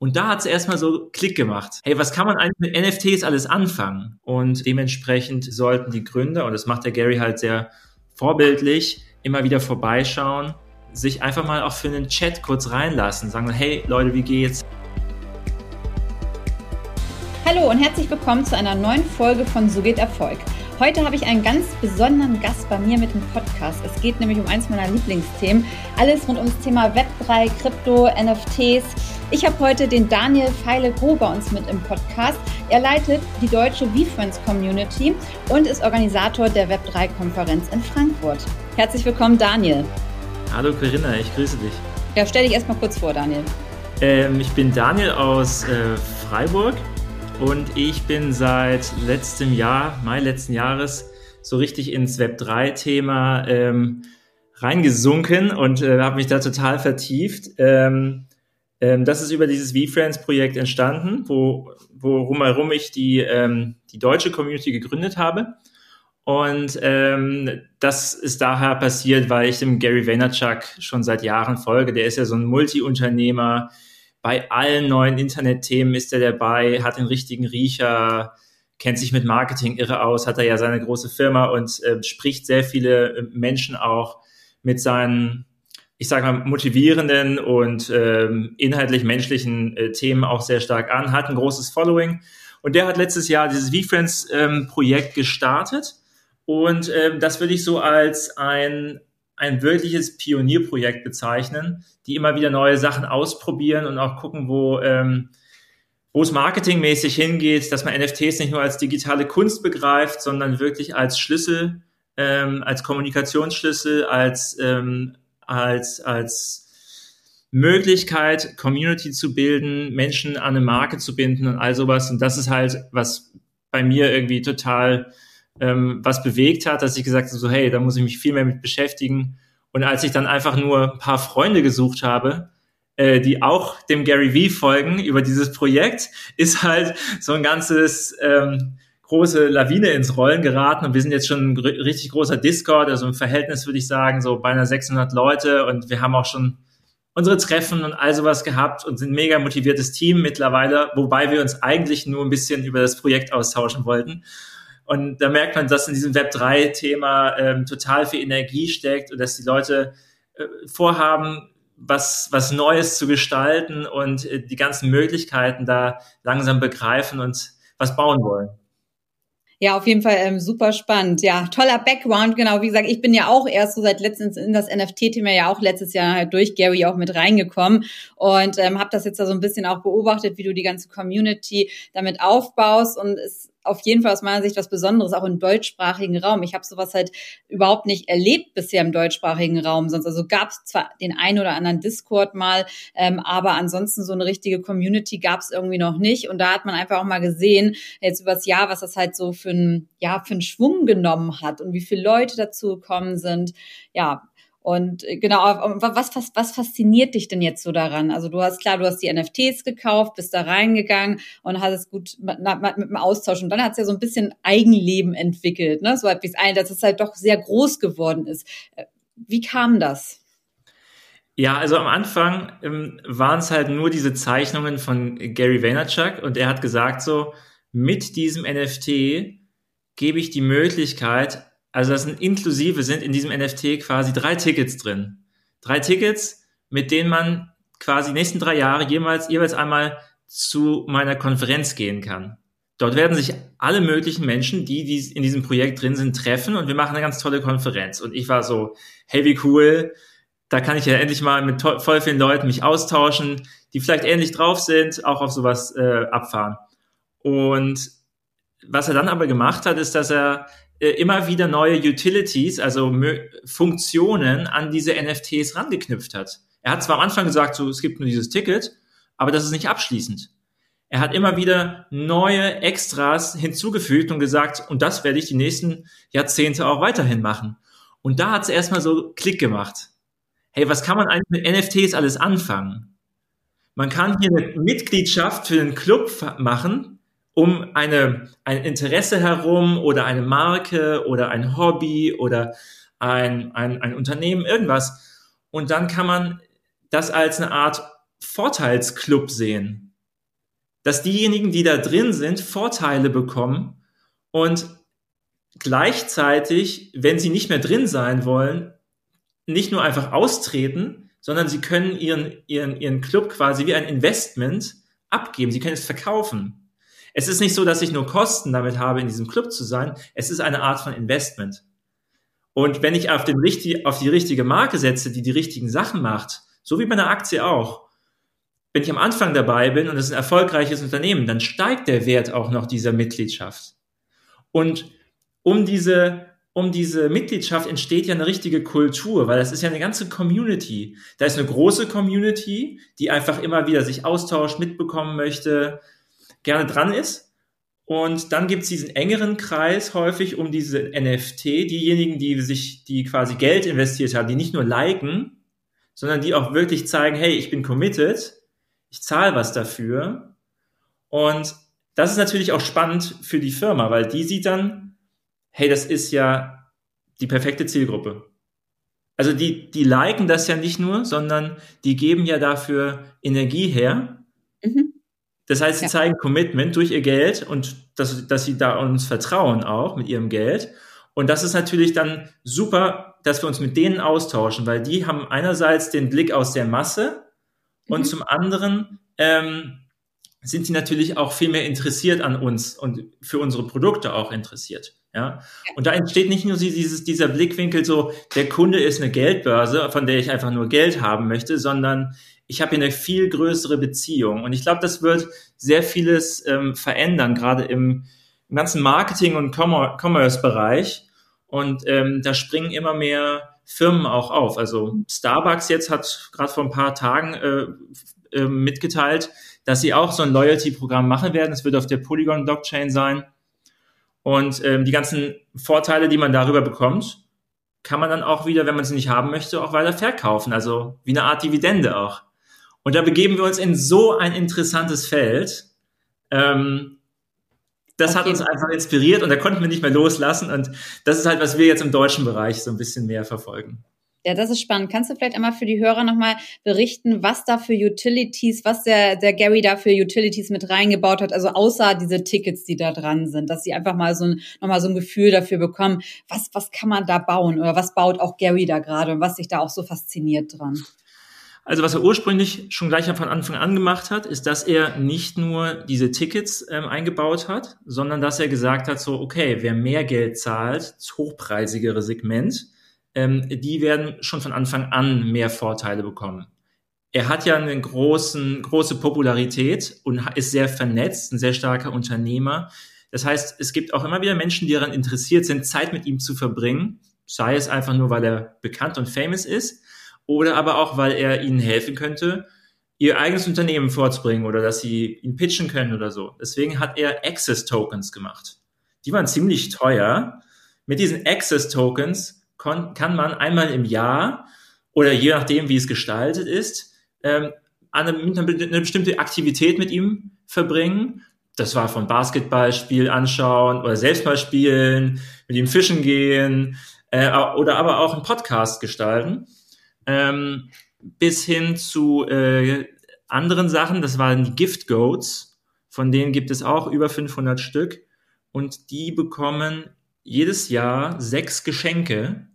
Und da hat es erstmal so Klick gemacht. Hey, was kann man eigentlich mit NFTs alles anfangen? Und dementsprechend sollten die Gründer, und das macht der Gary halt sehr vorbildlich, immer wieder vorbeischauen, sich einfach mal auch für einen Chat kurz reinlassen, sagen, hey Leute, wie geht's? Hallo und herzlich willkommen zu einer neuen Folge von So geht Erfolg. Heute habe ich einen ganz besonderen Gast bei mir mit dem Podcast. Es geht nämlich um eins meiner Lieblingsthemen. Alles rund ums Thema Web3, Krypto, NFTs. Ich habe heute den Daniel Feile-Gro bei uns mit im Podcast. Er leitet die deutsche VFriends Community und ist Organisator der Web3-Konferenz in Frankfurt. Herzlich willkommen, Daniel. Hallo Corinna, ich grüße dich. Ja, stell dich erstmal kurz vor, Daniel. Ähm, ich bin Daniel aus äh, Freiburg und ich bin seit letztem Jahr, Mai letzten Jahres, so richtig ins Web3-Thema ähm, reingesunken und äh, habe mich da total vertieft. Ähm, ähm, das ist über dieses VFriends-Projekt entstanden, wo, worum ich die, ähm, die deutsche Community gegründet habe. Und ähm, das ist daher passiert, weil ich dem Gary Vaynerchuk schon seit Jahren folge. Der ist ja so ein Multi-Unternehmer, bei allen neuen Internetthemen ist er dabei, hat den richtigen Riecher, kennt sich mit Marketing irre aus, hat er ja seine große Firma und äh, spricht sehr viele äh, Menschen auch mit seinen, ich sage mal, motivierenden und ähm, inhaltlich menschlichen äh, Themen auch sehr stark an, hat ein großes Following. Und der hat letztes Jahr dieses VFriends-Projekt ähm, gestartet. Und ähm, das würde ich so als ein, ein wirkliches Pionierprojekt bezeichnen, die immer wieder neue Sachen ausprobieren und auch gucken, wo, ähm, wo es marketingmäßig hingeht, dass man NFTs nicht nur als digitale Kunst begreift, sondern wirklich als Schlüssel, ähm, als Kommunikationsschlüssel, als, ähm, als, als Möglichkeit, Community zu bilden, Menschen an eine Marke zu binden und all sowas. Und das ist halt, was bei mir irgendwie total ähm, was bewegt hat, dass ich gesagt habe, so hey, da muss ich mich viel mehr mit beschäftigen. Und als ich dann einfach nur ein paar Freunde gesucht habe, äh, die auch dem Gary Vee folgen über dieses Projekt, ist halt so ein ganzes ähm, große Lawine ins Rollen geraten und wir sind jetzt schon ein richtig großer Discord, also im Verhältnis würde ich sagen so beinahe 600 Leute und wir haben auch schon unsere Treffen und all sowas gehabt und sind mega motiviertes Team mittlerweile, wobei wir uns eigentlich nur ein bisschen über das Projekt austauschen wollten. Und da merkt man, dass in diesem Web3-Thema ähm, total viel Energie steckt und dass die Leute äh, vorhaben, was, was Neues zu gestalten und äh, die ganzen Möglichkeiten da langsam begreifen und was bauen wollen. Ja, auf jeden Fall ähm, super spannend. Ja, toller Background. Genau, wie gesagt, ich bin ja auch erst so seit letztens in das NFT-Thema ja auch letztes Jahr halt durch Gary auch mit reingekommen und ähm, habe das jetzt da so ein bisschen auch beobachtet, wie du die ganze Community damit aufbaust und es auf jeden Fall aus meiner Sicht was Besonderes, auch im deutschsprachigen Raum. Ich habe sowas halt überhaupt nicht erlebt bisher im deutschsprachigen Raum. Sonst also gab es zwar den einen oder anderen Discord mal, ähm, aber ansonsten so eine richtige Community gab es irgendwie noch nicht. Und da hat man einfach auch mal gesehen, jetzt übers Jahr, was das halt so für ein ja für einen Schwung genommen hat und wie viele Leute dazu gekommen sind. Ja, und äh, genau, was, was, was fasziniert dich denn jetzt so daran? Also du hast klar, du hast die NFTs gekauft, bist da reingegangen und hast es gut mit, mit, dem Austausch. Und dann hat es ja so ein bisschen Eigenleben entwickelt, ne? So etwas ein, dass es halt doch sehr groß geworden ist. Äh, wie kam das? Ja, also am Anfang ähm, waren es halt nur diese Zeichnungen von Gary Vaynerchuk und er hat gesagt so, mit diesem NFT gebe ich die Möglichkeit, also das sind inklusive, sind in diesem NFT quasi drei Tickets drin. Drei Tickets, mit denen man quasi die nächsten drei Jahre jemals, jeweils einmal zu meiner Konferenz gehen kann. Dort werden sich alle möglichen Menschen, die, die in diesem Projekt drin sind, treffen und wir machen eine ganz tolle Konferenz. Und ich war so, hey, wie cool, da kann ich ja endlich mal mit voll vielen Leuten mich austauschen, die vielleicht ähnlich drauf sind, auch auf sowas äh, abfahren. Und was er dann aber gemacht hat, ist, dass er immer wieder neue Utilities, also Funktionen an diese NFTs rangeknüpft hat. Er hat zwar am Anfang gesagt, so, es gibt nur dieses Ticket, aber das ist nicht abschließend. Er hat immer wieder neue Extras hinzugefügt und gesagt, und das werde ich die nächsten Jahrzehnte auch weiterhin machen. Und da hat es erstmal so Klick gemacht. Hey, was kann man eigentlich mit NFTs alles anfangen? Man kann hier eine Mitgliedschaft für den Club machen, um eine, ein Interesse herum oder eine Marke oder ein Hobby oder ein, ein, ein Unternehmen, irgendwas. Und dann kann man das als eine Art Vorteilsclub sehen. dass diejenigen, die da drin sind, Vorteile bekommen und gleichzeitig, wenn sie nicht mehr drin sein wollen, nicht nur einfach austreten, sondern sie können ihren, ihren, ihren Club quasi wie ein Investment abgeben. Sie können es verkaufen. Es ist nicht so, dass ich nur Kosten damit habe, in diesem Club zu sein. Es ist eine Art von Investment. Und wenn ich auf, den richtig, auf die richtige Marke setze, die die richtigen Sachen macht, so wie bei einer Aktie auch, wenn ich am Anfang dabei bin und es ist ein erfolgreiches Unternehmen, dann steigt der Wert auch noch dieser Mitgliedschaft. Und um diese, um diese Mitgliedschaft entsteht ja eine richtige Kultur, weil das ist ja eine ganze Community. Da ist eine große Community, die einfach immer wieder sich austauscht, mitbekommen möchte, gerne dran ist. Und dann gibt es diesen engeren Kreis häufig um diese NFT, diejenigen, die sich, die quasi Geld investiert haben, die nicht nur liken, sondern die auch wirklich zeigen, hey, ich bin committed, ich zahle was dafür. Und das ist natürlich auch spannend für die Firma, weil die sieht dann, hey, das ist ja die perfekte Zielgruppe. Also die, die liken das ja nicht nur, sondern die geben ja dafür Energie her. Mhm. Das heißt, sie ja. zeigen Commitment durch ihr Geld und dass, dass sie da uns vertrauen auch mit ihrem Geld. Und das ist natürlich dann super, dass wir uns mit denen austauschen, weil die haben einerseits den Blick aus der Masse und mhm. zum anderen ähm, sind sie natürlich auch viel mehr interessiert an uns und für unsere Produkte auch interessiert. Ja? Und da entsteht nicht nur dieses, dieser Blickwinkel so, der Kunde ist eine Geldbörse, von der ich einfach nur Geld haben möchte, sondern ich habe hier eine viel größere Beziehung. Und ich glaube, das wird sehr vieles ähm, verändern, gerade im, im ganzen Marketing- und Commerce-Bereich. Und ähm, da springen immer mehr Firmen auch auf. Also Starbucks jetzt hat gerade vor ein paar Tagen äh, äh, mitgeteilt, dass sie auch so ein Loyalty-Programm machen werden. Es wird auf der Polygon-Blockchain sein. Und ähm, die ganzen Vorteile, die man darüber bekommt, kann man dann auch wieder, wenn man sie nicht haben möchte, auch weiter verkaufen. Also wie eine Art Dividende auch. Und da begeben wir uns in so ein interessantes Feld. Ähm, das okay. hat uns einfach inspiriert und da konnten wir nicht mehr loslassen. Und das ist halt, was wir jetzt im deutschen Bereich so ein bisschen mehr verfolgen. Ja, das ist spannend. Kannst du vielleicht einmal für die Hörer nochmal berichten, was da für Utilities, was der, der Gary da für Utilities mit reingebaut hat, also außer diese Tickets, die da dran sind, dass sie einfach mal so ein, nochmal so ein Gefühl dafür bekommen, was, was kann man da bauen oder was baut auch Gary da gerade und was sich da auch so fasziniert dran? Also was er ursprünglich schon gleich von Anfang an gemacht hat, ist, dass er nicht nur diese Tickets ähm, eingebaut hat, sondern dass er gesagt hat, so, okay, wer mehr Geld zahlt, das hochpreisigere Segment, ähm, die werden schon von Anfang an mehr Vorteile bekommen. Er hat ja eine großen, große Popularität und ist sehr vernetzt, ein sehr starker Unternehmer. Das heißt, es gibt auch immer wieder Menschen, die daran interessiert sind, Zeit mit ihm zu verbringen, sei es einfach nur, weil er bekannt und famous ist, oder aber auch, weil er ihnen helfen könnte, ihr eigenes Unternehmen vorzubringen oder dass sie ihn pitchen können oder so. Deswegen hat er Access Tokens gemacht. Die waren ziemlich teuer. Mit diesen Access Tokens kann man einmal im Jahr oder je nachdem, wie es gestaltet ist, ähm, eine, eine, bestimmte Aktivität mit ihm verbringen. Das war von Basketballspiel anschauen oder selbst mal spielen, mit ihm fischen gehen äh, oder aber auch einen Podcast gestalten ähm, bis hin zu äh, anderen Sachen. Das waren die Gift Goats. Von denen gibt es auch über 500 Stück. Und die bekommen jedes Jahr sechs Geschenke,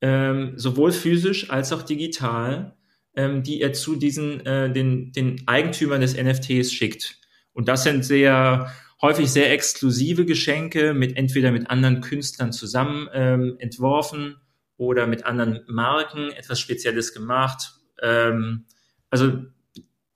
ähm, sowohl physisch als auch digital, ähm, die er zu diesen, äh, den, den Eigentümern des NFTs schickt. Und das sind sehr häufig sehr exklusive Geschenke mit entweder mit anderen Künstlern zusammen ähm, entworfen oder mit anderen Marken etwas Spezielles gemacht. Ähm, also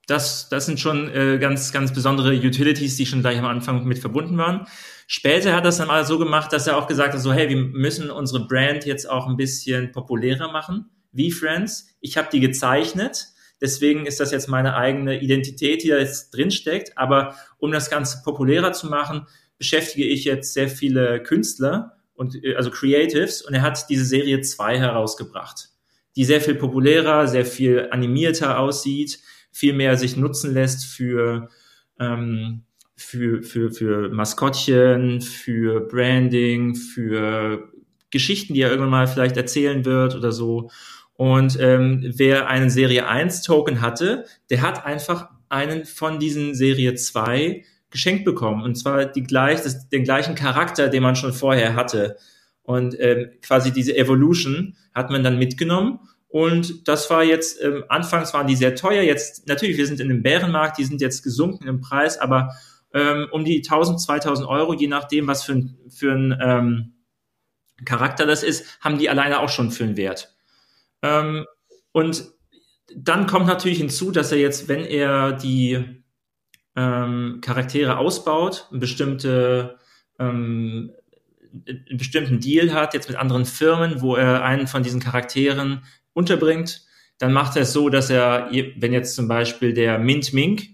das, das sind schon äh, ganz, ganz besondere Utilities, die schon gleich am Anfang mit verbunden waren. Später hat er das dann mal so gemacht, dass er auch gesagt hat, so hey, wir müssen unsere Brand jetzt auch ein bisschen populärer machen, wie Friends. Ich habe die gezeichnet, deswegen ist das jetzt meine eigene Identität, die da jetzt drin steckt. Aber um das Ganze populärer zu machen, beschäftige ich jetzt sehr viele Künstler und äh, also Creatives und er hat diese Serie 2 herausgebracht, die sehr viel populärer, sehr viel animierter aussieht, viel mehr sich nutzen lässt für ähm, für, für, für Maskottchen, für Branding, für Geschichten, die er irgendwann mal vielleicht erzählen wird oder so. Und ähm, wer einen Serie 1 Token hatte, der hat einfach einen von diesen Serie 2 geschenkt bekommen. Und zwar die gleich, das, den gleichen Charakter, den man schon vorher hatte. Und ähm, quasi diese Evolution hat man dann mitgenommen. Und das war jetzt, ähm, anfangs waren die sehr teuer. Jetzt, natürlich, wir sind in einem Bärenmarkt, die sind jetzt gesunken im Preis, aber ähm, um die 1000, 2000 Euro, je nachdem, was für ein, für ein ähm, Charakter das ist, haben die alleine auch schon für einen Wert. Ähm, und dann kommt natürlich hinzu, dass er jetzt, wenn er die ähm, Charaktere ausbaut, bestimmte, ähm, einen bestimmten Deal hat, jetzt mit anderen Firmen, wo er einen von diesen Charakteren unterbringt, dann macht er es so, dass er, wenn jetzt zum Beispiel der Mint Mink,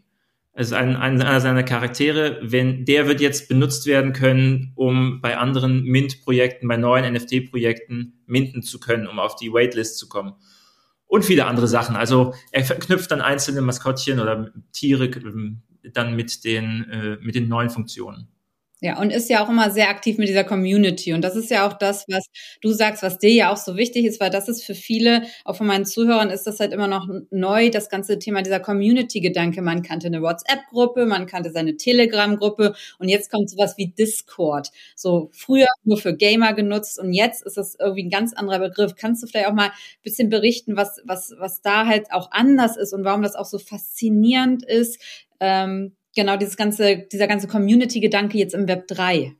also ein, ein, einer seiner Charaktere, wenn der wird jetzt benutzt werden können, um bei anderen Mint-Projekten, bei neuen NFT-Projekten minten zu können, um auf die Waitlist zu kommen und viele andere Sachen. Also er verknüpft dann einzelne Maskottchen oder Tiere ähm, dann mit den, äh, mit den neuen Funktionen. Ja, und ist ja auch immer sehr aktiv mit dieser Community. Und das ist ja auch das, was du sagst, was dir ja auch so wichtig ist, weil das ist für viele, auch von meinen Zuhörern, ist das halt immer noch neu, das ganze Thema dieser Community-Gedanke. Man kannte eine WhatsApp-Gruppe, man kannte seine Telegram-Gruppe und jetzt kommt sowas wie Discord. So früher nur für Gamer genutzt und jetzt ist das irgendwie ein ganz anderer Begriff. Kannst du vielleicht auch mal ein bisschen berichten, was, was, was da halt auch anders ist und warum das auch so faszinierend ist? Ähm, genau dieses ganze, dieser ganze Community-Gedanke jetzt im Web 3?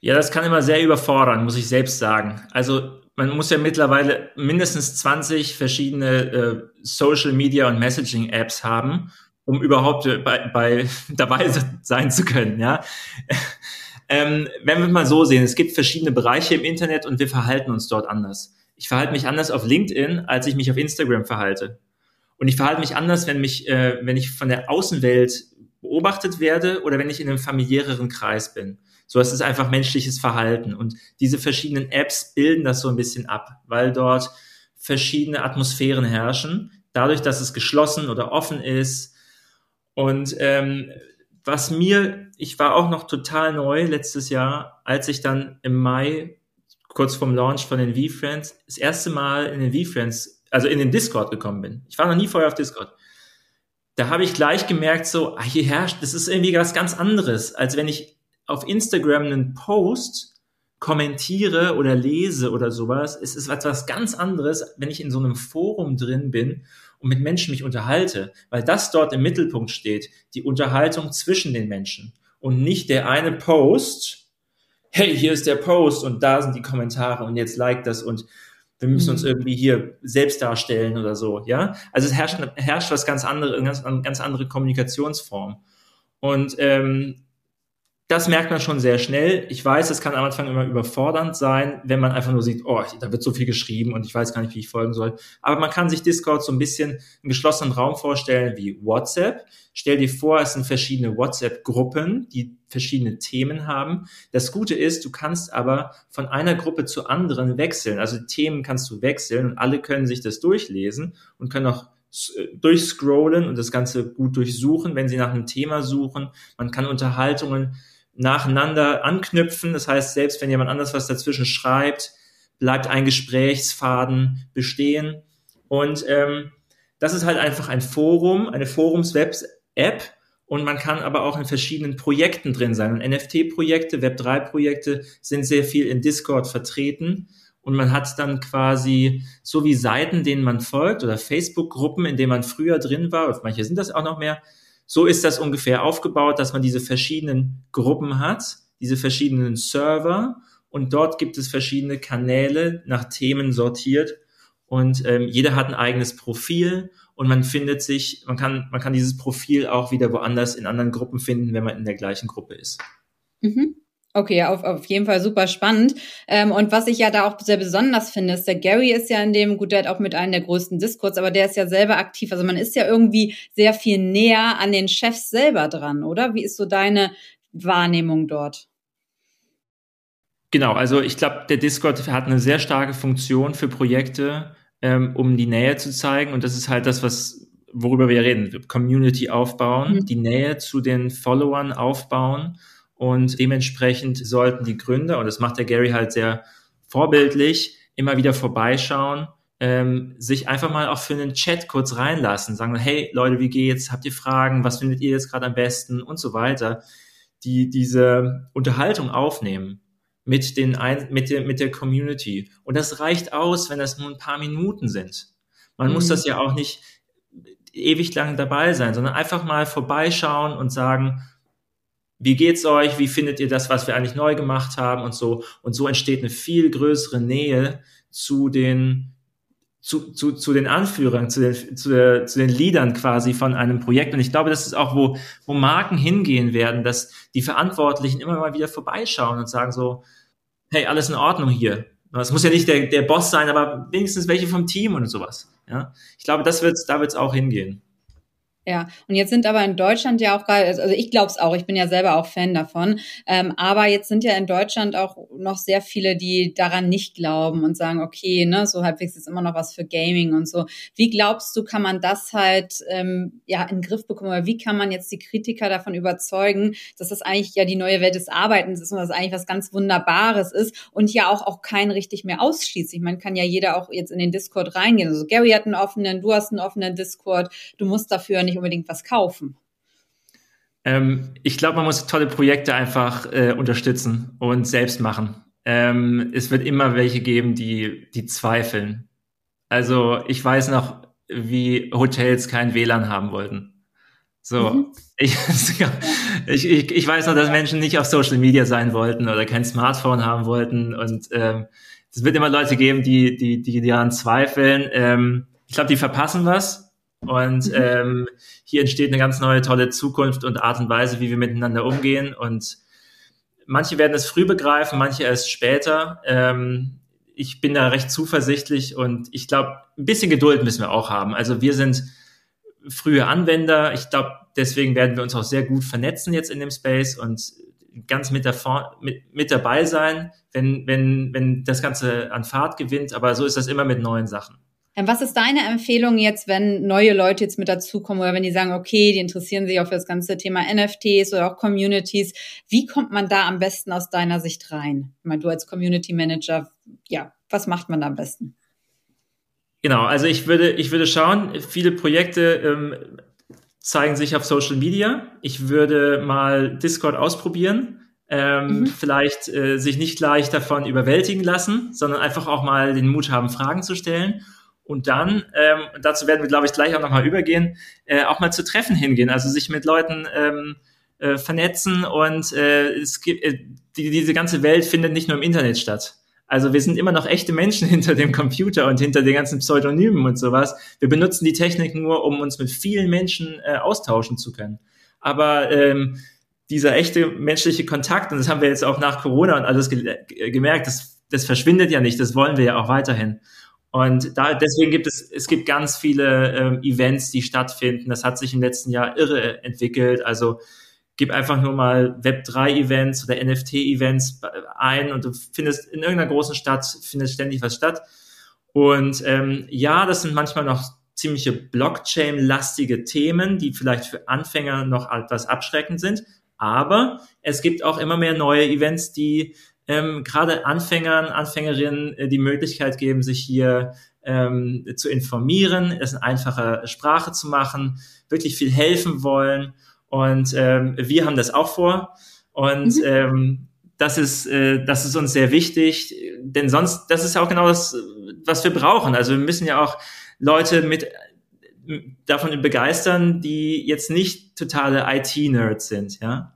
Ja, das kann immer sehr überfordern, muss ich selbst sagen. Also man muss ja mittlerweile mindestens 20 verschiedene äh, Social Media und Messaging Apps haben, um überhaupt äh, bei, bei dabei sein zu können. Ja, ähm, wenn wir mal so sehen, es gibt verschiedene Bereiche im Internet und wir verhalten uns dort anders. Ich verhalte mich anders auf LinkedIn, als ich mich auf Instagram verhalte. Und ich verhalte mich anders, wenn mich, äh, wenn ich von der Außenwelt beobachtet werde oder wenn ich in einem familiäreren Kreis bin. So, es ist einfach menschliches Verhalten. Und diese verschiedenen Apps bilden das so ein bisschen ab, weil dort verschiedene Atmosphären herrschen, dadurch, dass es geschlossen oder offen ist. Und ähm, was mir, ich war auch noch total neu letztes Jahr, als ich dann im Mai, kurz vorm Launch von den V-Friends, das erste Mal in den V-Friends, also in den Discord gekommen bin. Ich war noch nie vorher auf Discord da habe ich gleich gemerkt, so, ah, hier herrscht, das ist irgendwie was ganz anderes, als wenn ich auf Instagram einen Post kommentiere oder lese oder sowas. Es ist etwas ganz anderes, wenn ich in so einem Forum drin bin und mit Menschen mich unterhalte, weil das dort im Mittelpunkt steht, die Unterhaltung zwischen den Menschen und nicht der eine Post, hey, hier ist der Post und da sind die Kommentare und jetzt like das und wir müssen uns mhm. irgendwie hier selbst darstellen oder so, ja. Also es herrscht, herrscht was ganz anderes, eine ganz, ganz andere Kommunikationsform. Und ähm, das merkt man schon sehr schnell. Ich weiß, es kann am Anfang immer überfordernd sein, wenn man einfach nur sieht, oh, da wird so viel geschrieben und ich weiß gar nicht, wie ich folgen soll. Aber man kann sich Discord so ein bisschen einen geschlossenen Raum vorstellen wie WhatsApp. Stell dir vor, es sind verschiedene WhatsApp-Gruppen, die verschiedene Themen haben. Das Gute ist, du kannst aber von einer Gruppe zur anderen wechseln. Also Themen kannst du wechseln und alle können sich das durchlesen und können auch durchscrollen und das Ganze gut durchsuchen, wenn sie nach einem Thema suchen. Man kann Unterhaltungen nacheinander anknüpfen. Das heißt, selbst wenn jemand anders was dazwischen schreibt, bleibt ein Gesprächsfaden bestehen. Und ähm, das ist halt einfach ein Forum, eine Forums-Web-App. Und man kann aber auch in verschiedenen Projekten drin sein. Und NFT-Projekte, Web3-Projekte sind sehr viel in Discord vertreten. Und man hat dann quasi so wie Seiten, denen man folgt oder Facebook-Gruppen, in denen man früher drin war, manche sind das auch noch mehr, so ist das ungefähr aufgebaut, dass man diese verschiedenen Gruppen hat, diese verschiedenen Server und dort gibt es verschiedene Kanäle nach Themen sortiert und ähm, jeder hat ein eigenes Profil und man findet sich, man kann, man kann dieses Profil auch wieder woanders in anderen Gruppen finden, wenn man in der gleichen Gruppe ist. Mhm. Okay, auf, auf jeden Fall super spannend. Ähm, und was ich ja da auch sehr besonders finde, ist, der Gary ist ja in dem, gut, der hat auch mit einem der größten Discords, aber der ist ja selber aktiv. Also man ist ja irgendwie sehr viel näher an den Chefs selber dran, oder? Wie ist so deine Wahrnehmung dort? Genau, also ich glaube, der Discord hat eine sehr starke Funktion für Projekte, ähm, um die Nähe zu zeigen. Und das ist halt das, was worüber wir reden. Community aufbauen, mhm. die Nähe zu den Followern aufbauen und dementsprechend sollten die Gründer, und das macht der Gary halt sehr vorbildlich, immer wieder vorbeischauen, ähm, sich einfach mal auch für einen Chat kurz reinlassen, sagen, hey Leute, wie geht's? Habt ihr Fragen? Was findet ihr jetzt gerade am besten? Und so weiter. Die diese Unterhaltung aufnehmen mit den mit der mit der Community. Und das reicht aus, wenn das nur ein paar Minuten sind. Man mhm. muss das ja auch nicht ewig lang dabei sein, sondern einfach mal vorbeischauen und sagen, wie geht's euch? Wie findet ihr das, was wir eigentlich neu gemacht haben und so? Und so entsteht eine viel größere Nähe zu den zu, zu, zu den Anführern, zu den, zu, der, zu den Leadern quasi von einem Projekt. Und ich glaube, das ist auch, wo, wo Marken hingehen werden, dass die Verantwortlichen immer mal wieder vorbeischauen und sagen so, hey, alles in Ordnung hier. Es muss ja nicht der, der Boss sein, aber wenigstens welche vom Team und sowas. Ja, ich glaube, das wird's, da wird's auch hingehen. Ja, und jetzt sind aber in Deutschland ja auch gerade, also ich glaube es auch, ich bin ja selber auch Fan davon, ähm, aber jetzt sind ja in Deutschland auch noch sehr viele, die daran nicht glauben und sagen, okay, ne, so halbwegs ist immer noch was für Gaming und so. Wie glaubst du, kann man das halt ähm, ja in den Griff bekommen oder wie kann man jetzt die Kritiker davon überzeugen, dass das eigentlich ja die neue Welt des Arbeitens ist und das eigentlich was ganz Wunderbares ist und ja auch auch kein richtig mehr ausschließt. Ich meine, kann ja jeder auch jetzt in den Discord reingehen. Also Gary hat einen offenen, du hast einen offenen Discord, du musst dafür nicht nicht unbedingt was kaufen. Ähm, ich glaube, man muss tolle Projekte einfach äh, unterstützen und selbst machen. Ähm, es wird immer welche geben, die, die zweifeln. Also ich weiß noch, wie Hotels kein WLAN haben wollten. So, mhm. ich, ich, ich, ich weiß noch, dass Menschen nicht auf Social Media sein wollten oder kein Smartphone haben wollten. Und ähm, es wird immer Leute geben, die, die, die daran zweifeln. Ähm, ich glaube, die verpassen was und mhm. ähm, hier entsteht eine ganz neue, tolle Zukunft und Art und Weise, wie wir miteinander umgehen. Und manche werden es früh begreifen, manche erst später. Ähm, ich bin da recht zuversichtlich und ich glaube, ein bisschen Geduld müssen wir auch haben. Also wir sind frühe Anwender. Ich glaube, deswegen werden wir uns auch sehr gut vernetzen jetzt in dem Space und ganz mit, der, mit, mit dabei sein, wenn, wenn, wenn das Ganze an Fahrt gewinnt. Aber so ist das immer mit neuen Sachen. Ähm, was ist deine Empfehlung jetzt, wenn neue Leute jetzt mit dazukommen oder wenn die sagen, okay, die interessieren sich auch für das ganze Thema NFTs oder auch Communities? Wie kommt man da am besten aus deiner Sicht rein? Ich meine, du als Community Manager, ja, was macht man da am besten? Genau, also ich würde, ich würde schauen, viele Projekte ähm, zeigen sich auf Social Media. Ich würde mal Discord ausprobieren. Ähm, mhm. Vielleicht äh, sich nicht gleich davon überwältigen lassen, sondern einfach auch mal den Mut haben, Fragen zu stellen und dann, ähm, dazu werden wir, glaube ich, gleich auch nochmal übergehen, äh, auch mal zu Treffen hingehen, also sich mit Leuten ähm, äh, vernetzen und äh, es gibt, äh, die, diese ganze Welt findet nicht nur im Internet statt. Also wir sind immer noch echte Menschen hinter dem Computer und hinter den ganzen Pseudonymen und sowas. Wir benutzen die Technik nur, um uns mit vielen Menschen äh, austauschen zu können. Aber ähm, dieser echte menschliche Kontakt, und das haben wir jetzt auch nach Corona und alles ge gemerkt, das, das verschwindet ja nicht, das wollen wir ja auch weiterhin. Und da, deswegen gibt es, es gibt ganz viele ähm, Events, die stattfinden. Das hat sich im letzten Jahr irre entwickelt. Also gib einfach nur mal Web3-Events oder NFT-Events ein und du findest in irgendeiner großen Stadt findet ständig was statt. Und ähm, ja, das sind manchmal noch ziemliche Blockchain-lastige Themen, die vielleicht für Anfänger noch etwas abschreckend sind. Aber es gibt auch immer mehr neue Events, die ähm, gerade Anfängern, Anfängerinnen äh, die Möglichkeit geben, sich hier ähm, zu informieren, es in einfacher Sprache zu machen, wirklich viel helfen wollen. Und ähm, wir haben das auch vor. Und mhm. ähm, das ist, äh, das ist uns sehr wichtig, denn sonst, das ist ja auch genau das, was wir brauchen. Also wir müssen ja auch Leute mit davon begeistern, die jetzt nicht totale IT-Nerds sind, ja.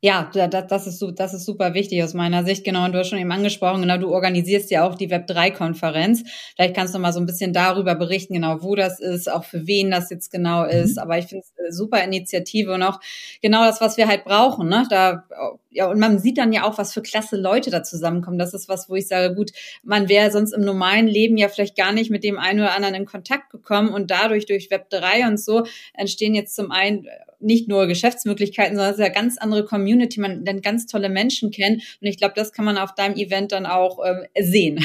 Ja, das ist, das ist super wichtig aus meiner Sicht. Genau, und du hast schon eben angesprochen, genau, du organisierst ja auch die Web3-Konferenz. Vielleicht kannst du mal so ein bisschen darüber berichten, genau, wo das ist, auch für wen das jetzt genau mhm. ist. Mhm. Aber ich finde es äh, super Initiative und auch genau das, was wir halt brauchen. Ne? Da, ja, und man sieht dann ja auch, was für klasse Leute da zusammenkommen. Das ist was, wo ich sage, gut, man wäre sonst im normalen Leben ja vielleicht gar nicht mit dem einen oder anderen in Kontakt gekommen und dadurch durch Web3 und so entstehen jetzt zum einen nicht nur Geschäftsmöglichkeiten, sondern es ist ja ganz andere Community, man lernt ganz tolle Menschen kennen und ich glaube, das kann man auf deinem Event dann auch ähm, sehen.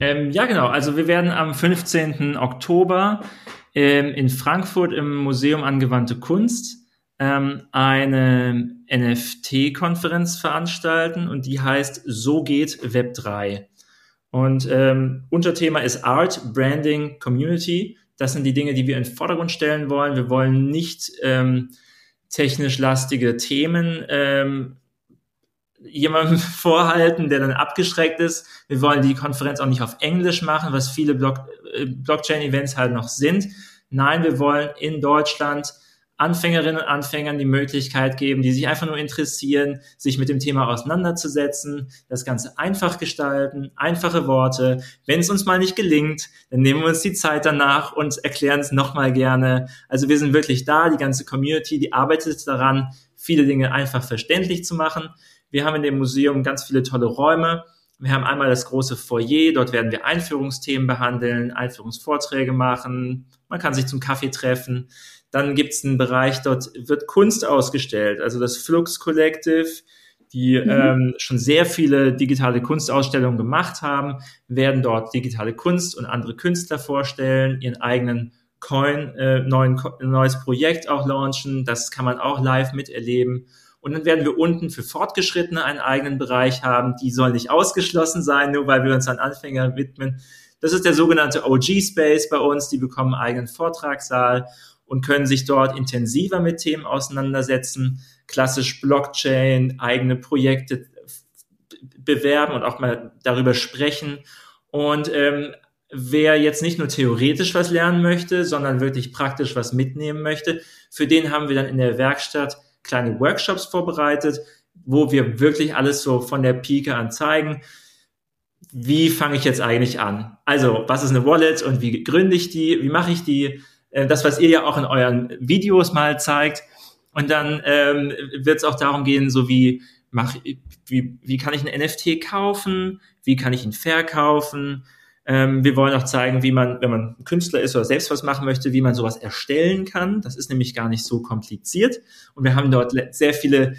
Ähm, ja, genau. Also wir werden am 15. Oktober ähm, in Frankfurt im Museum Angewandte Kunst ähm, eine NFT-Konferenz veranstalten und die heißt So geht Web 3. Und ähm, Unterthema ist Art, Branding, Community. Das sind die Dinge, die wir in den Vordergrund stellen wollen. Wir wollen nicht ähm, technisch lastige Themen ähm, jemandem vorhalten, der dann abgeschreckt ist. Wir wollen die Konferenz auch nicht auf Englisch machen, was viele Block, äh, Blockchain-Events halt noch sind. Nein, wir wollen in Deutschland Anfängerinnen und Anfängern die Möglichkeit geben, die sich einfach nur interessieren, sich mit dem Thema auseinanderzusetzen, das Ganze einfach gestalten, einfache Worte. Wenn es uns mal nicht gelingt, dann nehmen wir uns die Zeit danach und erklären es nochmal gerne. Also wir sind wirklich da, die ganze Community, die arbeitet daran, viele Dinge einfach verständlich zu machen. Wir haben in dem Museum ganz viele tolle Räume. Wir haben einmal das große Foyer, dort werden wir Einführungsthemen behandeln, Einführungsvorträge machen, man kann sich zum Kaffee treffen. Dann gibt es einen Bereich, dort wird Kunst ausgestellt, also das Flux Collective, die mhm. ähm, schon sehr viele digitale Kunstausstellungen gemacht haben, werden dort digitale Kunst und andere Künstler vorstellen, ihren eigenen Coin, äh, neuen, neues Projekt auch launchen. Das kann man auch live miterleben. Und dann werden wir unten für Fortgeschrittene einen eigenen Bereich haben. Die soll nicht ausgeschlossen sein, nur weil wir uns an Anfänger widmen. Das ist der sogenannte OG Space bei uns. Die bekommen einen eigenen Vortragssaal und können sich dort intensiver mit Themen auseinandersetzen, klassisch Blockchain, eigene Projekte bewerben und auch mal darüber sprechen. Und ähm, wer jetzt nicht nur theoretisch was lernen möchte, sondern wirklich praktisch was mitnehmen möchte, für den haben wir dann in der Werkstatt kleine Workshops vorbereitet, wo wir wirklich alles so von der Pike an zeigen. Wie fange ich jetzt eigentlich an? Also, was ist eine Wallet und wie gründe ich die? Wie mache ich die? Äh, das, was ihr ja auch in euren Videos mal zeigt. Und dann ähm, wird es auch darum gehen, so wie, mach, wie, wie kann ich ein NFT kaufen? Wie kann ich ihn verkaufen? Ähm, wir wollen auch zeigen, wie man, wenn man Künstler ist oder selbst was machen möchte, wie man sowas erstellen kann. Das ist nämlich gar nicht so kompliziert. Und wir haben dort sehr viele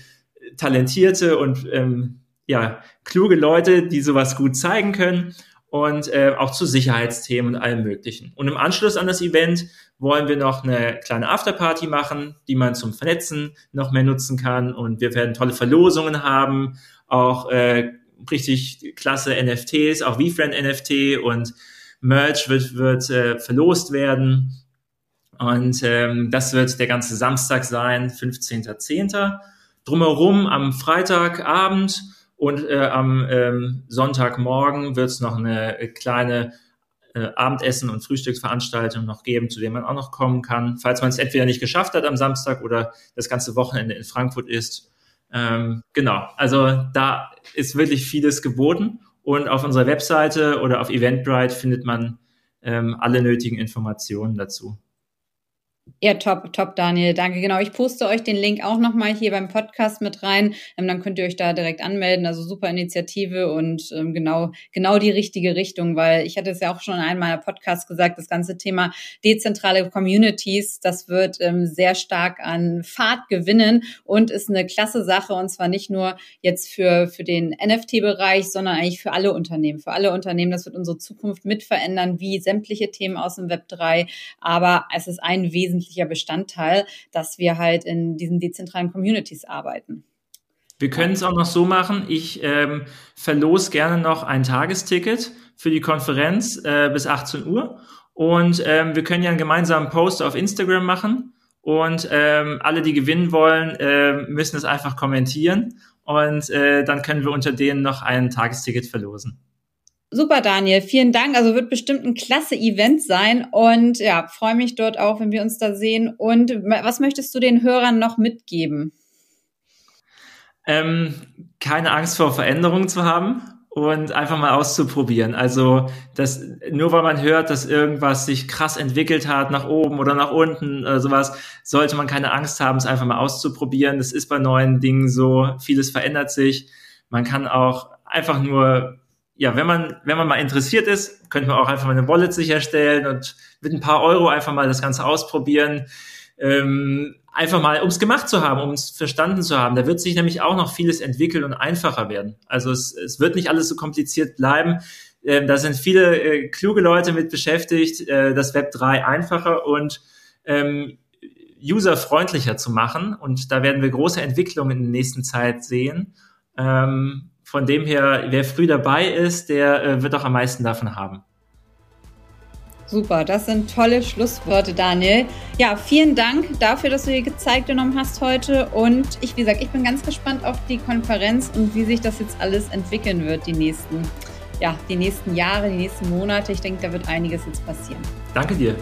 talentierte und ähm, ja, kluge Leute, die sowas gut zeigen können und äh, auch zu Sicherheitsthemen und allem Möglichen. Und im Anschluss an das Event wollen wir noch eine kleine Afterparty machen, die man zum Vernetzen noch mehr nutzen kann. Und wir werden tolle Verlosungen haben, auch äh, richtig klasse NFTs, auch VFriend NFT und Merch wird, wird äh, verlost werden. Und ähm, das wird der ganze Samstag sein, 15.10. Drumherum am Freitagabend und äh, am ähm, Sonntagmorgen wird es noch eine kleine äh, Abendessen und Frühstücksveranstaltung noch geben, zu dem man auch noch kommen kann, falls man es entweder nicht geschafft hat am Samstag oder das ganze Wochenende in Frankfurt ist. Ähm, genau, also da ist wirklich vieles geboten und auf unserer Webseite oder auf Eventbrite findet man ähm, alle nötigen Informationen dazu. Ja, top, top, Daniel. Danke. Genau, ich poste euch den Link auch nochmal hier beim Podcast mit rein. Ähm, dann könnt ihr euch da direkt anmelden. Also super Initiative und ähm, genau, genau die richtige Richtung, weil ich hatte es ja auch schon in einem meiner Podcasts gesagt, das ganze Thema dezentrale Communities, das wird ähm, sehr stark an Fahrt gewinnen und ist eine klasse Sache und zwar nicht nur jetzt für, für den NFT-Bereich, sondern eigentlich für alle Unternehmen. Für alle Unternehmen, das wird unsere Zukunft mit verändern, wie sämtliche Themen aus dem Web 3. Aber es ist ein wesentliches wesentlicher Bestandteil, dass wir halt in diesen dezentralen Communities arbeiten. Wir können es auch noch so machen. Ich ähm, verlose gerne noch ein Tagesticket für die Konferenz äh, bis 18 Uhr. Und ähm, wir können ja einen gemeinsamen Post auf Instagram machen. Und ähm, alle, die gewinnen wollen, äh, müssen es einfach kommentieren. Und äh, dann können wir unter denen noch ein Tagesticket verlosen. Super, Daniel. Vielen Dank. Also wird bestimmt ein klasse Event sein und ja, freue mich dort auch, wenn wir uns da sehen. Und was möchtest du den Hörern noch mitgeben? Ähm, keine Angst vor Veränderungen zu haben und einfach mal auszuprobieren. Also das, nur weil man hört, dass irgendwas sich krass entwickelt hat, nach oben oder nach unten oder sowas, sollte man keine Angst haben, es einfach mal auszuprobieren. Das ist bei neuen Dingen so. Vieles verändert sich. Man kann auch einfach nur ja, wenn man, wenn man mal interessiert ist, könnte man auch einfach mal eine Wallet sicherstellen und mit ein paar Euro einfach mal das Ganze ausprobieren. Ähm, einfach mal, um es gemacht zu haben, um es verstanden zu haben. Da wird sich nämlich auch noch vieles entwickeln und einfacher werden. Also es, es wird nicht alles so kompliziert bleiben. Ähm, da sind viele äh, kluge Leute mit beschäftigt, äh, das Web 3 einfacher und ähm, userfreundlicher zu machen. Und da werden wir große Entwicklungen in der nächsten Zeit sehen. Ähm, von dem her, wer früh dabei ist, der äh, wird auch am meisten davon haben. Super, das sind tolle Schlussworte, Daniel. Ja, vielen Dank dafür, dass du dir Zeit genommen hast heute. Und ich, wie gesagt, ich bin ganz gespannt auf die Konferenz und wie sich das jetzt alles entwickeln wird, die nächsten, ja, die nächsten Jahre, die nächsten Monate. Ich denke, da wird einiges jetzt passieren. Danke dir.